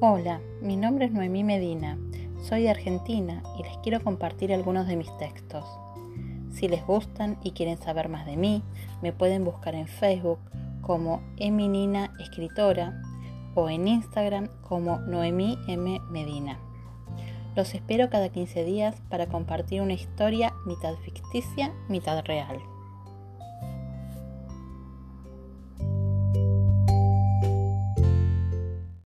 Hola, mi nombre es Noemí Medina, soy de Argentina y les quiero compartir algunos de mis textos. Si les gustan y quieren saber más de mí, me pueden buscar en Facebook como Eminina Escritora o en Instagram como Noemí M. Medina. Los espero cada 15 días para compartir una historia mitad ficticia, mitad real.